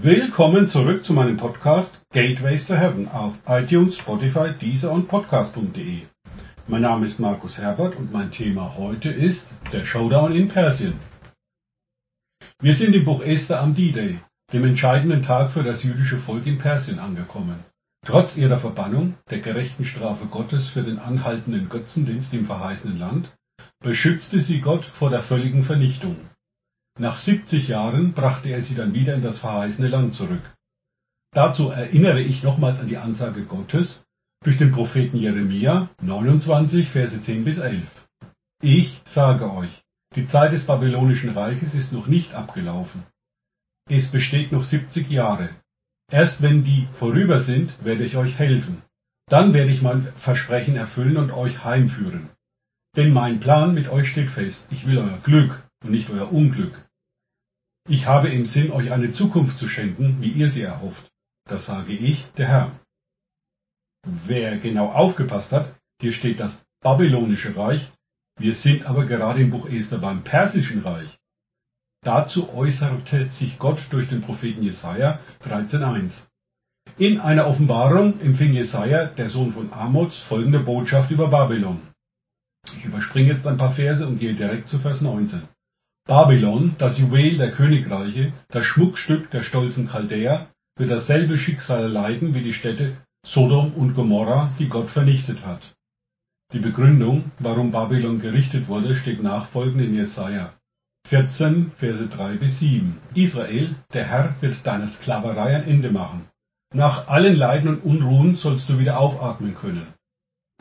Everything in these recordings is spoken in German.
Willkommen zurück zu meinem Podcast Gateways to Heaven auf iTunes, Spotify, Deezer und Podcast.de. Mein Name ist Markus Herbert und mein Thema heute ist der Showdown in Persien. Wir sind im Buch Esther am D-Day, dem entscheidenden Tag für das jüdische Volk in Persien angekommen. Trotz ihrer Verbannung, der gerechten Strafe Gottes für den anhaltenden Götzendienst im verheißenen Land, beschützte sie Gott vor der völligen Vernichtung. Nach 70 Jahren brachte er sie dann wieder in das verheißene Land zurück. Dazu erinnere ich nochmals an die Ansage Gottes durch den Propheten Jeremia 29, Verse 10 bis 11. Ich sage euch, die Zeit des babylonischen Reiches ist noch nicht abgelaufen. Es besteht noch 70 Jahre. Erst wenn die vorüber sind, werde ich euch helfen. Dann werde ich mein Versprechen erfüllen und euch heimführen. Denn mein Plan mit euch steht fest. Ich will euer Glück und nicht euer Unglück. Ich habe im Sinn, euch eine Zukunft zu schenken, wie ihr sie erhofft. Das sage ich, der Herr. Wer genau aufgepasst hat, hier steht das babylonische Reich, wir sind aber gerade im Buch Esther beim persischen Reich. Dazu äußerte sich Gott durch den Propheten Jesaja 13,1. In einer Offenbarung empfing Jesaja, der Sohn von Amos, folgende Botschaft über Babylon. Ich überspringe jetzt ein paar Verse und gehe direkt zu Vers 19. Babylon, das Juwel der Königreiche, das Schmuckstück der stolzen Chaldäer, wird dasselbe Schicksal erleiden wie die Städte Sodom und Gomorra, die Gott vernichtet hat. Die Begründung, warum Babylon gerichtet wurde, steht nachfolgend in Jesaja 14, Verse 3 bis 7. Israel, der Herr wird deiner Sklaverei ein Ende machen. Nach allen Leiden und Unruhen sollst du wieder aufatmen können.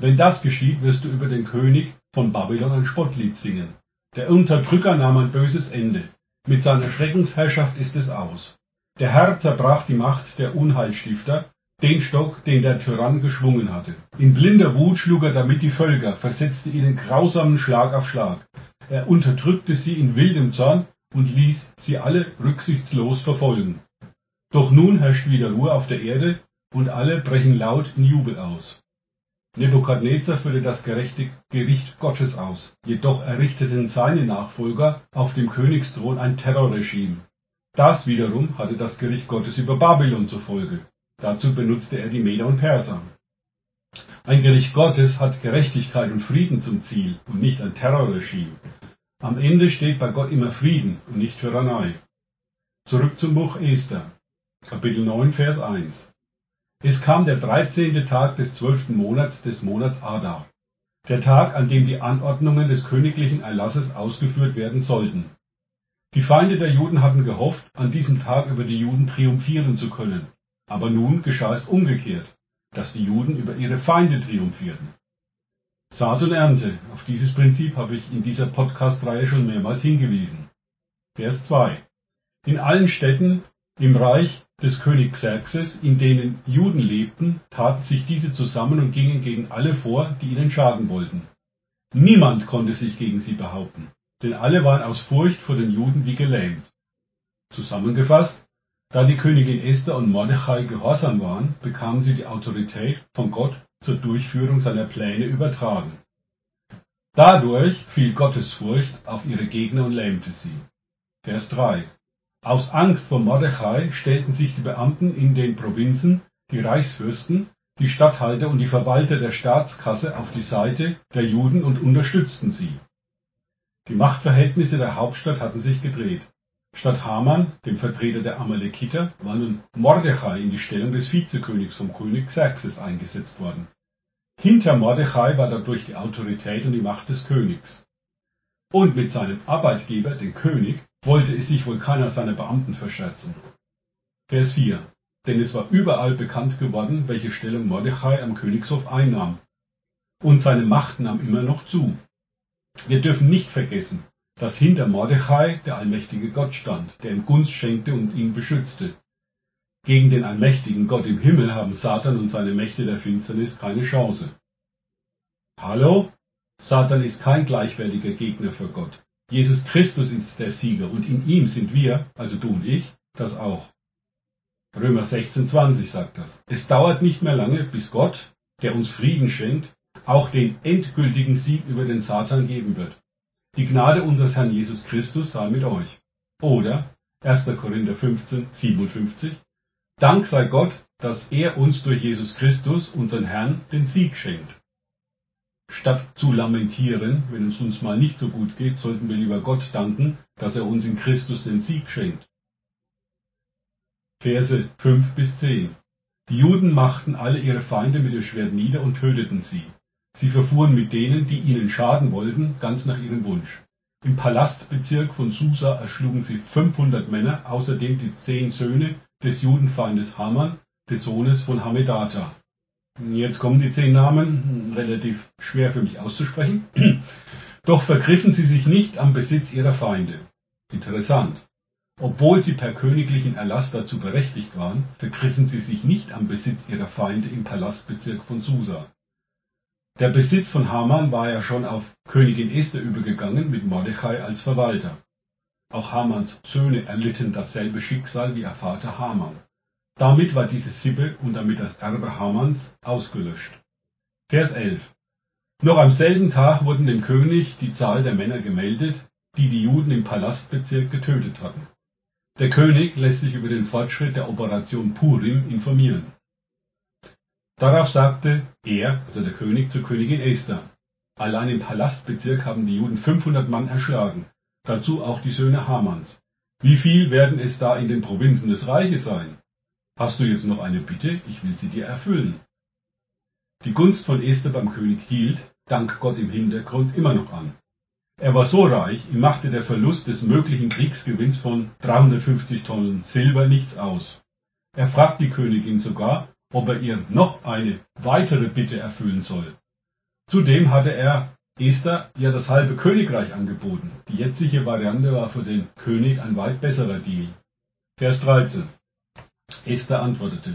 Wenn das geschieht, wirst du über den König von Babylon ein Spottlied singen. Der Unterdrücker nahm ein böses Ende. Mit seiner Schreckensherrschaft ist es aus. Der Herr zerbrach die Macht der Unheilstifter, den Stock, den der Tyrann geschwungen hatte. In blinder Wut schlug er damit die Völker, versetzte ihnen grausamen Schlag auf Schlag. Er unterdrückte sie in wildem Zorn und ließ sie alle rücksichtslos verfolgen. Doch nun herrscht wieder Ruhe auf der Erde und alle brechen laut in Jubel aus. Nebukadnezar führte das gerechte Gericht Gottes aus, jedoch errichteten seine Nachfolger auf dem Königsthron ein Terrorregime. Das wiederum hatte das Gericht Gottes über Babylon zur Folge. Dazu benutzte er die Meder und Perser. Ein Gericht Gottes hat Gerechtigkeit und Frieden zum Ziel und nicht ein Terrorregime. Am Ende steht bei Gott immer Frieden und nicht Tyrannei. Zurück zum Buch Esther, Kapitel 9, Vers 1. Es kam der dreizehnte Tag des zwölften Monats des Monats Adar, der Tag, an dem die Anordnungen des königlichen Erlasses ausgeführt werden sollten. Die Feinde der Juden hatten gehofft, an diesem Tag über die Juden triumphieren zu können, aber nun geschah es umgekehrt, dass die Juden über ihre Feinde triumphierten. Saat und Ernte, auf dieses Prinzip habe ich in dieser Podcast-Reihe schon mehrmals hingewiesen. Vers 2. In allen Städten im Reich des Königs Xerxes, in denen Juden lebten, taten sich diese zusammen und gingen gegen alle vor, die ihnen schaden wollten. Niemand konnte sich gegen sie behaupten, denn alle waren aus Furcht vor den Juden wie gelähmt. Zusammengefasst, da die Königin Esther und Mordechai gehorsam waren, bekamen sie die Autorität von Gott zur Durchführung seiner Pläne übertragen. Dadurch fiel Gottes Furcht auf ihre Gegner und lähmte sie. Vers 3. Aus Angst vor Mordechai stellten sich die Beamten in den Provinzen, die Reichsfürsten, die Statthalter und die Verwalter der Staatskasse auf die Seite der Juden und unterstützten sie. Die Machtverhältnisse der Hauptstadt hatten sich gedreht. Statt Haman, dem Vertreter der Amalekiter, war nun Mordechai in die Stellung des Vizekönigs vom König Xerxes eingesetzt worden. Hinter Mordechai war dadurch die Autorität und die Macht des Königs. Und mit seinem Arbeitgeber, dem König, wollte es sich wohl keiner seiner Beamten verscherzen. Vers 4. Denn es war überall bekannt geworden, welche Stellung Mordechai am Königshof einnahm. Und seine Macht nahm immer noch zu. Wir dürfen nicht vergessen, dass hinter Mordechai der allmächtige Gott stand, der ihm Gunst schenkte und ihn beschützte. Gegen den allmächtigen Gott im Himmel haben Satan und seine Mächte der Finsternis keine Chance. Hallo? Satan ist kein gleichwertiger Gegner für Gott. Jesus Christus ist der Sieger und in ihm sind wir, also du und ich, das auch. Römer 16,20 sagt das. Es dauert nicht mehr lange, bis Gott, der uns Frieden schenkt, auch den endgültigen Sieg über den Satan geben wird. Die Gnade unseres Herrn Jesus Christus sei mit euch. Oder 1. Korinther 15, 57. Dank sei Gott, dass er uns durch Jesus Christus, unseren Herrn, den Sieg schenkt. Statt zu lamentieren, wenn es uns mal nicht so gut geht, sollten wir lieber Gott danken, dass er uns in Christus den Sieg schenkt. Verse 5 bis 10. Die Juden machten alle ihre Feinde mit dem Schwert nieder und töteten sie. Sie verfuhren mit denen, die ihnen schaden wollten, ganz nach ihrem Wunsch. Im Palastbezirk von Susa erschlugen sie 500 Männer, außerdem die zehn Söhne des Judenfeindes Haman, des Sohnes von Hamedata. Jetzt kommen die zehn Namen, relativ schwer für mich auszusprechen. Doch vergriffen sie sich nicht am Besitz ihrer Feinde. Interessant. Obwohl sie per königlichen Erlass dazu berechtigt waren, vergriffen sie sich nicht am Besitz ihrer Feinde im Palastbezirk von Susa. Der Besitz von Haman war ja schon auf Königin Esther übergegangen mit Mordechai als Verwalter. Auch Hamans Söhne erlitten dasselbe Schicksal wie ihr Vater Haman. Damit war diese Sippe und damit das Erbe Hamans ausgelöscht. Vers 11. Noch am selben Tag wurden dem König die Zahl der Männer gemeldet, die die Juden im Palastbezirk getötet hatten. Der König lässt sich über den Fortschritt der Operation Purim informieren. Darauf sagte er, also der König, zur Königin Esther, allein im Palastbezirk haben die Juden 500 Mann erschlagen, dazu auch die Söhne Hamans. Wie viel werden es da in den Provinzen des Reiches sein? Hast du jetzt noch eine Bitte? Ich will sie dir erfüllen. Die Gunst von Esther beim König hielt, dank Gott im Hintergrund, immer noch an. Er war so reich, ihm machte der Verlust des möglichen Kriegsgewinns von 350 Tonnen Silber nichts aus. Er fragt die Königin sogar, ob er ihr noch eine weitere Bitte erfüllen soll. Zudem hatte er Esther ja das halbe Königreich angeboten. Die jetzige Variante war für den König ein weit besserer Deal. Vers 13. Esther antwortete,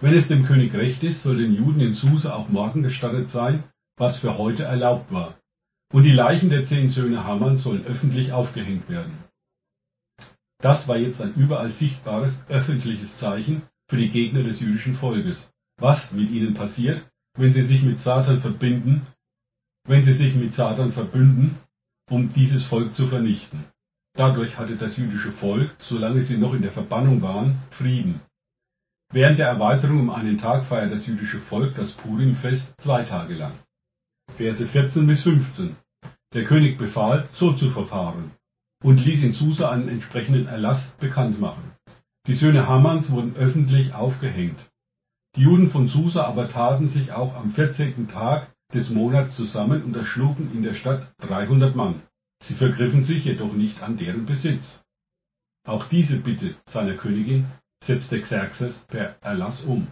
wenn es dem König recht ist, soll den Juden in Susa auch morgen gestattet sein, was für heute erlaubt war und die Leichen der zehn Söhne Haman sollen öffentlich aufgehängt werden. Das war jetzt ein überall sichtbares öffentliches Zeichen für die Gegner des jüdischen Volkes. Was mit ihnen passiert, wenn sie sich mit Satan verbinden, wenn sie sich mit Satan verbünden, um dieses Volk zu vernichten. Dadurch hatte das jüdische Volk, solange sie noch in der Verbannung waren, Frieden. Während der Erweiterung um einen Tag feiert das jüdische Volk das Purimfest zwei Tage lang. Verse 14 bis 15. Der König befahl, so zu verfahren und ließ in Susa einen entsprechenden Erlass bekannt machen. Die Söhne Hammans wurden öffentlich aufgehängt. Die Juden von Susa aber taten sich auch am 14. Tag des Monats zusammen und erschlugen in der Stadt 300 Mann. Sie vergriffen sich jedoch nicht an deren Besitz. Auch diese Bitte seiner Königin setzte Xerxes per Erlass um.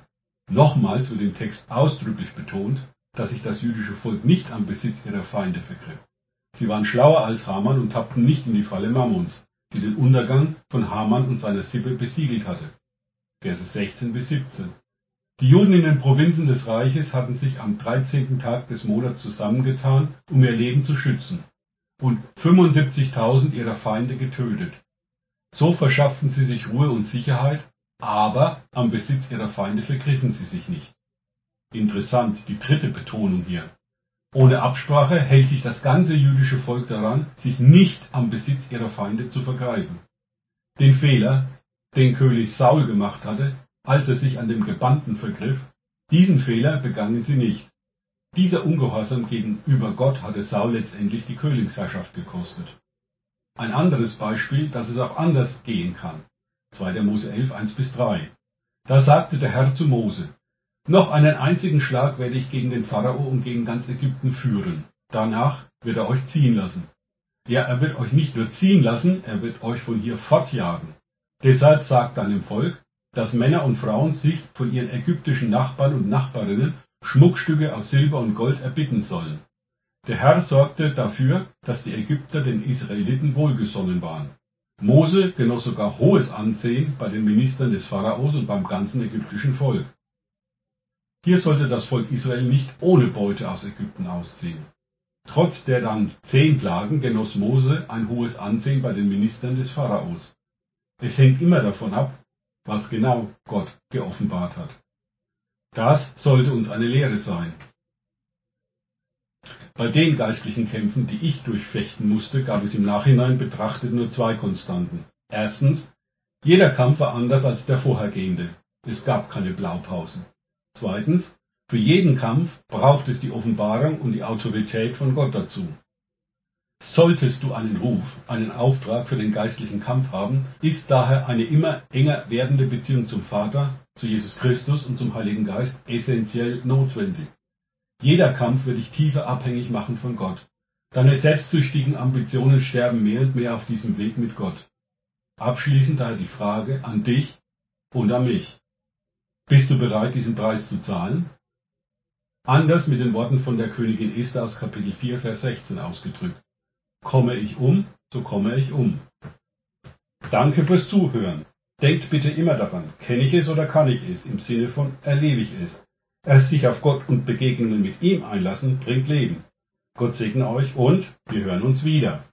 Nochmals wird im Text ausdrücklich betont, dass sich das jüdische Volk nicht am Besitz ihrer Feinde vergriff. Sie waren schlauer als Haman und tappten nicht in die Falle Mammons, die den Untergang von Haman und seiner Sippe besiegelt hatte. Verse 16 bis 17. Die Juden in den Provinzen des Reiches hatten sich am 13. Tag des Monats zusammengetan, um ihr Leben zu schützen, und 75.000 ihrer Feinde getötet. So verschafften sie sich Ruhe und Sicherheit, aber am Besitz ihrer Feinde vergriffen sie sich nicht. Interessant, die dritte Betonung hier. Ohne Absprache hält sich das ganze jüdische Volk daran, sich nicht am Besitz ihrer Feinde zu vergreifen. Den Fehler, den König Saul gemacht hatte, als er sich an dem Gebannten vergriff, diesen Fehler begannen sie nicht. Dieser Ungehorsam gegenüber Gott hatte Saul letztendlich die Königsherrschaft gekostet. Ein anderes Beispiel, dass es auch anders gehen kann. 2. Mose 11, 1 bis 3. Da sagte der Herr zu Mose, noch einen einzigen Schlag werde ich gegen den Pharao und gegen ganz Ägypten führen. Danach wird er euch ziehen lassen. Ja, er wird euch nicht nur ziehen lassen, er wird euch von hier fortjagen. Deshalb sagt deinem Volk, dass Männer und Frauen sich von ihren ägyptischen Nachbarn und Nachbarinnen Schmuckstücke aus Silber und Gold erbitten sollen. Der Herr sorgte dafür, dass die Ägypter den Israeliten wohlgesonnen waren. Mose genoss sogar hohes Ansehen bei den Ministern des Pharaos und beim ganzen ägyptischen Volk. Hier sollte das Volk Israel nicht ohne Beute aus Ägypten ausziehen. Trotz der dann zehn Plagen genoss Mose ein hohes Ansehen bei den Ministern des Pharaos. Es hängt immer davon ab, was genau Gott geoffenbart hat. Das sollte uns eine Lehre sein. Bei den geistlichen Kämpfen, die ich durchfechten musste, gab es im Nachhinein betrachtet nur zwei Konstanten. Erstens, Jeder Kampf war anders als der vorhergehende. Es gab keine Blaupausen. Zweitens, für jeden Kampf braucht es die Offenbarung und die Autorität von Gott dazu. Solltest du einen Ruf, einen Auftrag für den geistlichen Kampf haben, ist daher eine immer enger werdende Beziehung zum Vater, zu Jesus Christus und zum Heiligen Geist essentiell notwendig. Jeder Kampf wird dich tiefer abhängig machen von Gott. Deine selbstsüchtigen Ambitionen sterben mehr und mehr auf diesem Weg mit Gott. Abschließend daher die Frage an dich und an mich. Bist du bereit, diesen Preis zu zahlen? Anders mit den Worten von der Königin Esther aus Kapitel 4, Vers 16 ausgedrückt. Komme ich um, so komme ich um. Danke fürs Zuhören. Denkt bitte immer daran, kenne ich es oder kann ich es, im Sinne von erlebe ich es. Erst sich auf Gott und Begegnungen mit ihm einlassen, bringt Leben. Gott segne euch und wir hören uns wieder.